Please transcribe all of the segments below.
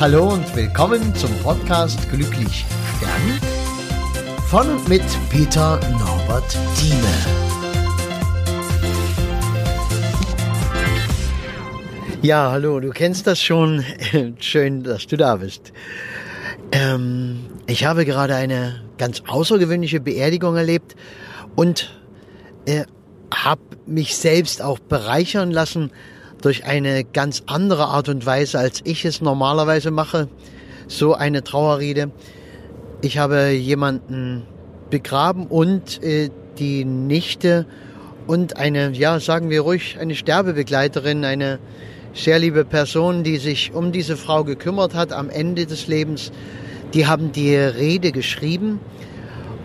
Hallo und willkommen zum Podcast Glücklich Sterben von und mit Peter Norbert Thieme. Ja, hallo, du kennst das schon. Schön, dass du da bist. Ähm, ich habe gerade eine ganz außergewöhnliche Beerdigung erlebt und äh, habe mich selbst auch bereichern lassen durch eine ganz andere Art und Weise, als ich es normalerweise mache. So eine Trauerrede. Ich habe jemanden begraben und äh, die Nichte und eine, ja, sagen wir ruhig, eine Sterbebegleiterin, eine sehr liebe Person, die sich um diese Frau gekümmert hat am Ende des Lebens. Die haben die Rede geschrieben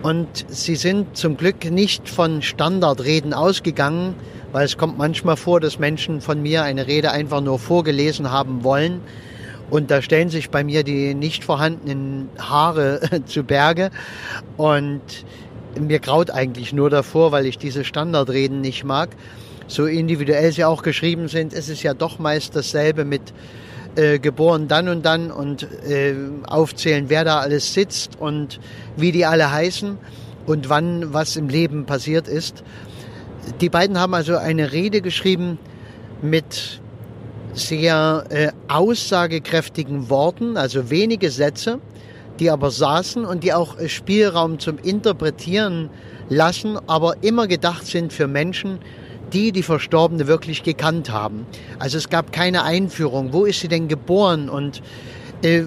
und sie sind zum Glück nicht von Standardreden ausgegangen, weil es kommt manchmal vor, dass Menschen von mir eine Rede einfach nur vorgelesen haben wollen. Und da stellen sich bei mir die nicht vorhandenen Haare zu Berge. Und mir graut eigentlich nur davor, weil ich diese Standardreden nicht mag. So individuell sie auch geschrieben sind, ist es ja doch meist dasselbe mit äh, geboren dann und dann und äh, aufzählen, wer da alles sitzt und wie die alle heißen und wann was im Leben passiert ist. Die beiden haben also eine Rede geschrieben mit sehr äh, aussagekräftigen Worten, also wenige Sätze, die aber saßen und die auch Spielraum zum Interpretieren lassen, aber immer gedacht sind für Menschen, die die Verstorbene wirklich gekannt haben. Also es gab keine Einführung. Wo ist sie denn geboren? Und äh,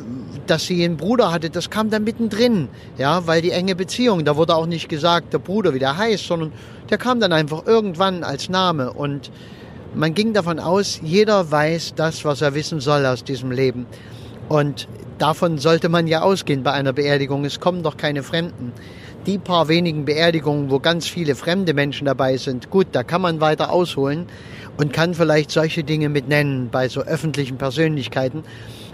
dass sie einen Bruder hatte, das kam dann mittendrin, ja, weil die enge Beziehung, da wurde auch nicht gesagt, der Bruder, wie der heißt, sondern der kam dann einfach irgendwann als Name und man ging davon aus, jeder weiß das, was er wissen soll aus diesem Leben. Und davon sollte man ja ausgehen bei einer Beerdigung. Es kommen doch keine Fremden die paar wenigen Beerdigungen, wo ganz viele fremde Menschen dabei sind, gut, da kann man weiter ausholen und kann vielleicht solche Dinge mit nennen bei so öffentlichen Persönlichkeiten.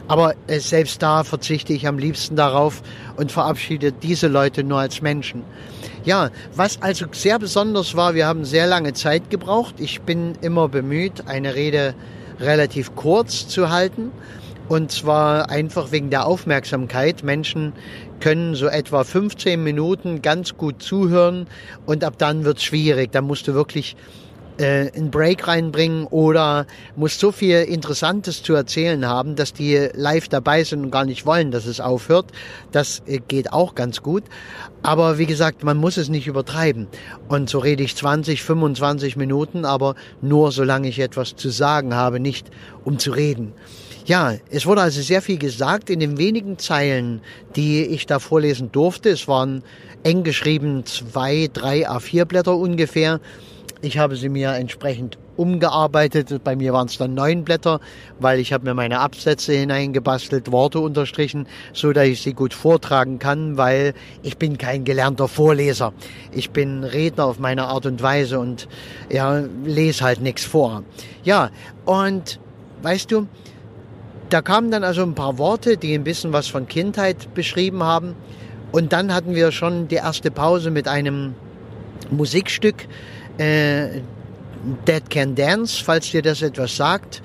Aber äh, selbst da verzichte ich am liebsten darauf und verabschiede diese Leute nur als Menschen. Ja, was also sehr besonders war, wir haben sehr lange Zeit gebraucht. Ich bin immer bemüht, eine Rede relativ kurz zu halten. Und zwar einfach wegen der Aufmerksamkeit. Menschen können so etwa 15 Minuten ganz gut zuhören und ab dann wird es schwierig. Da musst du wirklich äh, einen Break reinbringen oder musst so viel Interessantes zu erzählen haben, dass die live dabei sind und gar nicht wollen, dass es aufhört. Das äh, geht auch ganz gut. Aber wie gesagt, man muss es nicht übertreiben. Und so rede ich 20, 25 Minuten, aber nur solange ich etwas zu sagen habe, nicht um zu reden. Ja, es wurde also sehr viel gesagt in den wenigen Zeilen, die ich da vorlesen durfte. Es waren eng geschrieben zwei, drei A4 Blätter ungefähr. Ich habe sie mir entsprechend umgearbeitet. Bei mir waren es dann neun Blätter, weil ich habe mir meine Absätze hineingebastelt, Worte unterstrichen, so dass ich sie gut vortragen kann, weil ich bin kein gelernter Vorleser. Ich bin Redner auf meine Art und Weise und ja, lese halt nichts vor. Ja, und weißt du, da kamen dann also ein paar Worte, die ein bisschen was von Kindheit beschrieben haben. Und dann hatten wir schon die erste Pause mit einem Musikstück, äh, Dead Can Dance, falls dir das etwas sagt.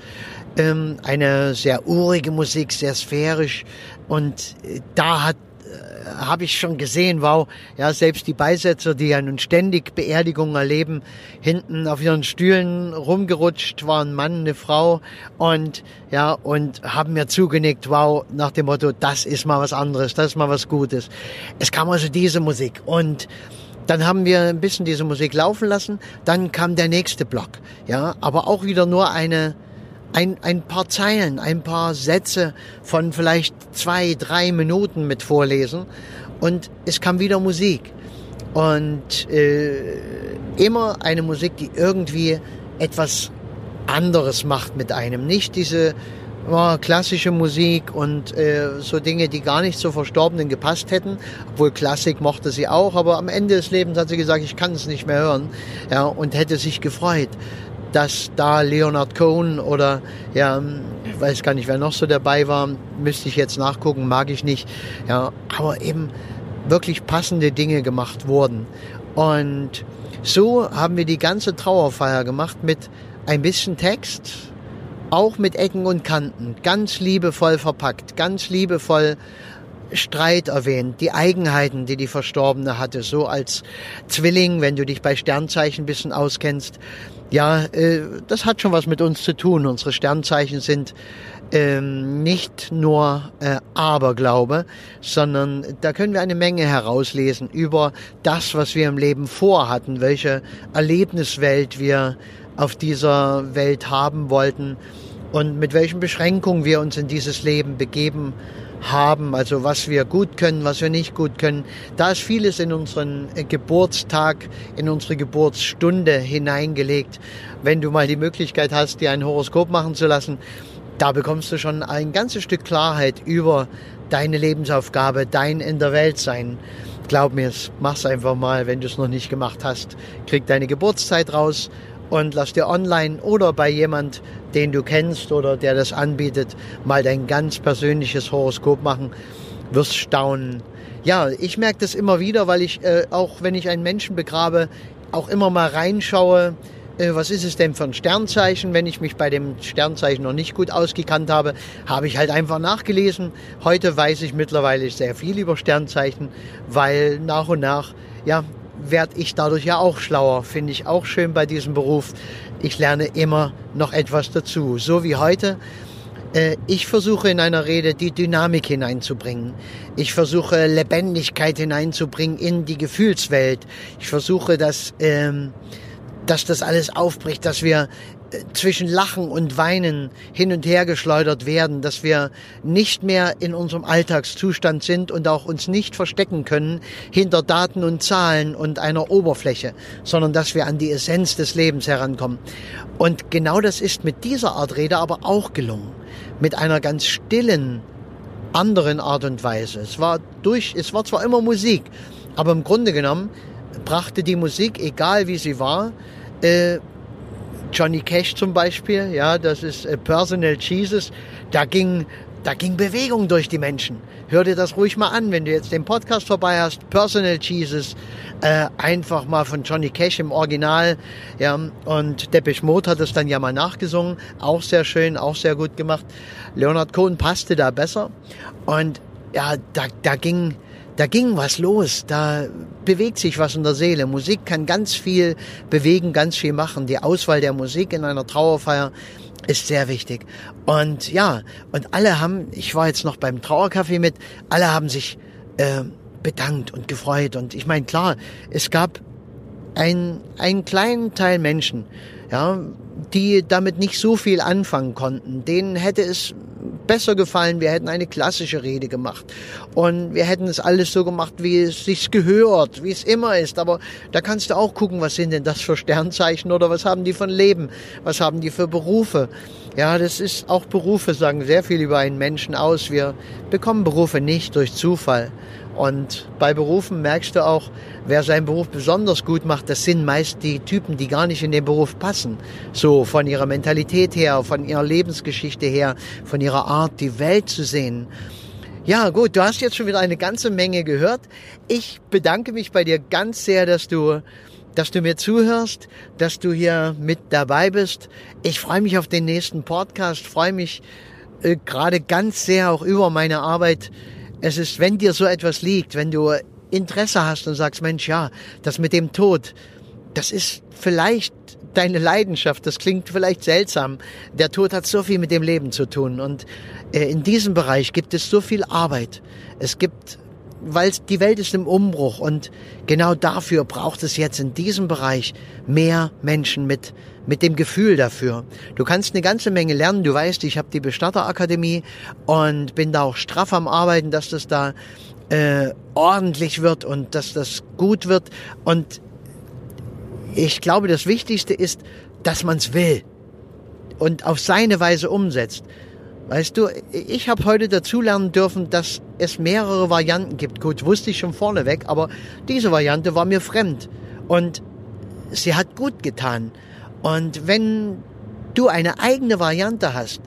Ähm, eine sehr urige Musik, sehr sphärisch. Und äh, da hat habe ich schon gesehen, wow, ja, selbst die Beisetzer, die ja nun ständig Beerdigungen erleben, hinten auf ihren Stühlen rumgerutscht, waren ein Mann, eine Frau und, ja, und haben mir zugenickt, wow, nach dem Motto, das ist mal was anderes, das ist mal was Gutes. Es kam also diese Musik und, dann haben wir ein bisschen diese Musik laufen lassen. Dann kam der nächste Block. Ja, aber auch wieder nur eine, ein, ein paar Zeilen, ein paar Sätze von vielleicht zwei, drei Minuten mit vorlesen und es kam wieder Musik. Und äh, immer eine Musik, die irgendwie etwas anderes macht mit einem. Nicht diese oh, klassische Musik und äh, so Dinge, die gar nicht zur Verstorbenen gepasst hätten. Obwohl Klassik mochte sie auch, aber am Ende des Lebens hat sie gesagt, ich kann es nicht mehr hören. Ja, und hätte sich gefreut dass da Leonard Cohen oder ja, weiß gar nicht, wer noch so dabei war, müsste ich jetzt nachgucken, mag ich nicht. Ja, aber eben wirklich passende Dinge gemacht wurden. Und so haben wir die ganze Trauerfeier gemacht mit ein bisschen Text auch mit Ecken und Kanten, ganz liebevoll verpackt, ganz liebevoll Streit erwähnt, die Eigenheiten, die die Verstorbene hatte, so als Zwilling, wenn du dich bei Sternzeichen ein bisschen auskennst. Ja, äh, das hat schon was mit uns zu tun. Unsere Sternzeichen sind ähm, nicht nur äh, Aberglaube, sondern da können wir eine Menge herauslesen über das, was wir im Leben vorhatten, welche Erlebniswelt wir auf dieser Welt haben wollten und mit welchen Beschränkungen wir uns in dieses Leben begeben haben, also was wir gut können, was wir nicht gut können. Da ist vieles in unseren äh, Geburtstag, in unsere Geburtsstunde hineingelegt. Wenn du mal die Möglichkeit hast, dir ein Horoskop machen zu lassen, da bekommst du schon ein ganzes Stück Klarheit über deine Lebensaufgabe, dein in der Welt sein. Glaub mir, mach's einfach mal, wenn du es noch nicht gemacht hast. Krieg deine Geburtszeit raus und lass dir online oder bei jemand, den du kennst oder der das anbietet, mal dein ganz persönliches Horoskop machen. Wirst staunen. Ja, ich merke das immer wieder, weil ich äh, auch, wenn ich einen Menschen begrabe, auch immer mal reinschaue, äh, was ist es denn für ein Sternzeichen? Wenn ich mich bei dem Sternzeichen noch nicht gut ausgekannt habe, habe ich halt einfach nachgelesen. Heute weiß ich mittlerweile sehr viel über Sternzeichen, weil nach und nach, ja, werde ich dadurch ja auch schlauer. Finde ich auch schön bei diesem Beruf. Ich lerne immer noch etwas dazu. So wie heute. Äh, ich versuche in einer Rede die Dynamik hineinzubringen. Ich versuche Lebendigkeit hineinzubringen in die Gefühlswelt. Ich versuche, dass, ähm, dass das alles aufbricht, dass wir zwischen Lachen und Weinen hin und her geschleudert werden, dass wir nicht mehr in unserem Alltagszustand sind und auch uns nicht verstecken können hinter Daten und Zahlen und einer Oberfläche, sondern dass wir an die Essenz des Lebens herankommen. Und genau das ist mit dieser Art Rede aber auch gelungen. Mit einer ganz stillen, anderen Art und Weise. Es war durch, es war zwar immer Musik, aber im Grunde genommen brachte die Musik, egal wie sie war, äh, Johnny Cash zum Beispiel, ja, das ist äh, Personal Jesus, da ging, da ging Bewegung durch die Menschen. Hör dir das ruhig mal an, wenn du jetzt den Podcast vorbei hast, Personal Jesus, äh, einfach mal von Johnny Cash im Original, ja, und Depeche Mode hat es dann ja mal nachgesungen, auch sehr schön, auch sehr gut gemacht. Leonard Cohen passte da besser und ja, da, da ging, da ging was los, da bewegt sich was in der Seele. Musik kann ganz viel bewegen, ganz viel machen. Die Auswahl der Musik in einer Trauerfeier ist sehr wichtig. Und ja, und alle haben, ich war jetzt noch beim Trauercafé mit, alle haben sich äh, bedankt und gefreut. Und ich meine, klar, es gab ein, einen kleinen Teil Menschen, ja, die damit nicht so viel anfangen konnten. Denen hätte es besser gefallen, wir hätten eine klassische Rede gemacht. Und wir hätten es alles so gemacht, wie es sich gehört, wie es immer ist. Aber da kannst du auch gucken, was sind denn das für Sternzeichen oder was haben die von Leben? Was haben die für Berufe? Ja, das ist auch Berufe sagen sehr viel über einen Menschen aus. Wir bekommen Berufe nicht durch Zufall. Und bei Berufen merkst du auch, wer seinen Beruf besonders gut macht, das sind meist die Typen, die gar nicht in den Beruf passen. So von ihrer Mentalität her, von ihrer Lebensgeschichte her, von ihrer Art, die Welt zu sehen. Ja, gut, du hast jetzt schon wieder eine ganze Menge gehört. Ich bedanke mich bei dir ganz sehr, dass du dass du mir zuhörst, dass du hier mit dabei bist. Ich freue mich auf den nächsten Podcast, freue mich äh, gerade ganz sehr auch über meine Arbeit es ist, wenn dir so etwas liegt, wenn du Interesse hast und sagst, Mensch, ja, das mit dem Tod, das ist vielleicht deine Leidenschaft, das klingt vielleicht seltsam. Der Tod hat so viel mit dem Leben zu tun und äh, in diesem Bereich gibt es so viel Arbeit. Es gibt weil die Welt ist im Umbruch und genau dafür braucht es jetzt in diesem Bereich mehr Menschen mit mit dem Gefühl dafür. Du kannst eine ganze Menge lernen. Du weißt, ich habe die Bestatterakademie und bin da auch straff am Arbeiten, dass das da äh, ordentlich wird und dass das gut wird. Und ich glaube, das Wichtigste ist, dass man es will und auf seine Weise umsetzt. Weißt du, ich habe heute dazulernen dürfen, dass es mehrere Varianten gibt. Gut, wusste ich schon vorneweg, aber diese Variante war mir fremd. Und sie hat gut getan. Und wenn du eine eigene Variante hast,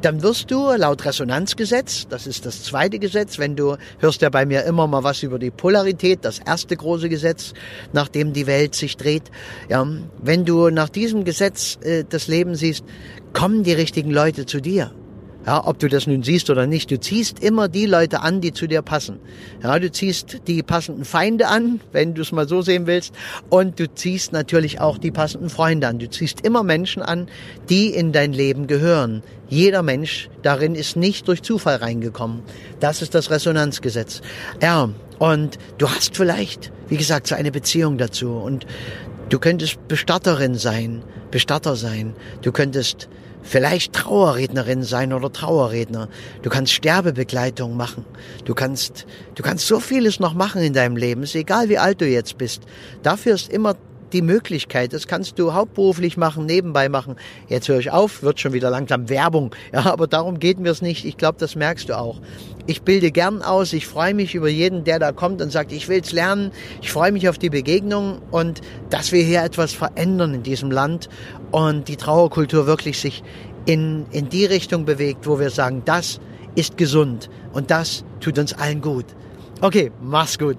dann wirst du laut Resonanzgesetz, das ist das zweite Gesetz, wenn du hörst ja bei mir immer mal was über die Polarität, das erste große Gesetz, nach dem die Welt sich dreht. Ja, wenn du nach diesem Gesetz äh, das Leben siehst, kommen die richtigen Leute zu dir. Ja, ob du das nun siehst oder nicht, du ziehst immer die Leute an, die zu dir passen. Ja, du ziehst die passenden Feinde an, wenn du es mal so sehen willst, und du ziehst natürlich auch die passenden Freunde an. Du ziehst immer Menschen an, die in dein Leben gehören. Jeder Mensch darin ist nicht durch Zufall reingekommen. Das ist das Resonanzgesetz. Ja, und du hast vielleicht, wie gesagt, so eine Beziehung dazu und du könntest Bestatterin sein, Bestatter sein. Du könntest vielleicht Trauerrednerin sein oder Trauerredner. Du kannst Sterbebegleitung machen. Du kannst, du kannst so vieles noch machen in deinem Leben. Ist egal, wie alt du jetzt bist. Dafür ist immer die Möglichkeit. Das kannst du hauptberuflich machen, nebenbei machen. Jetzt höre ich auf, wird schon wieder langsam Werbung. Ja, aber darum geht mir es nicht. Ich glaube, das merkst du auch. Ich bilde gern aus. Ich freue mich über jeden, der da kommt und sagt, ich will's lernen. Ich freue mich auf die Begegnung und dass wir hier etwas verändern in diesem Land und die Trauerkultur wirklich sich in, in die Richtung bewegt, wo wir sagen, das ist gesund und das tut uns allen gut. Okay, mach's gut.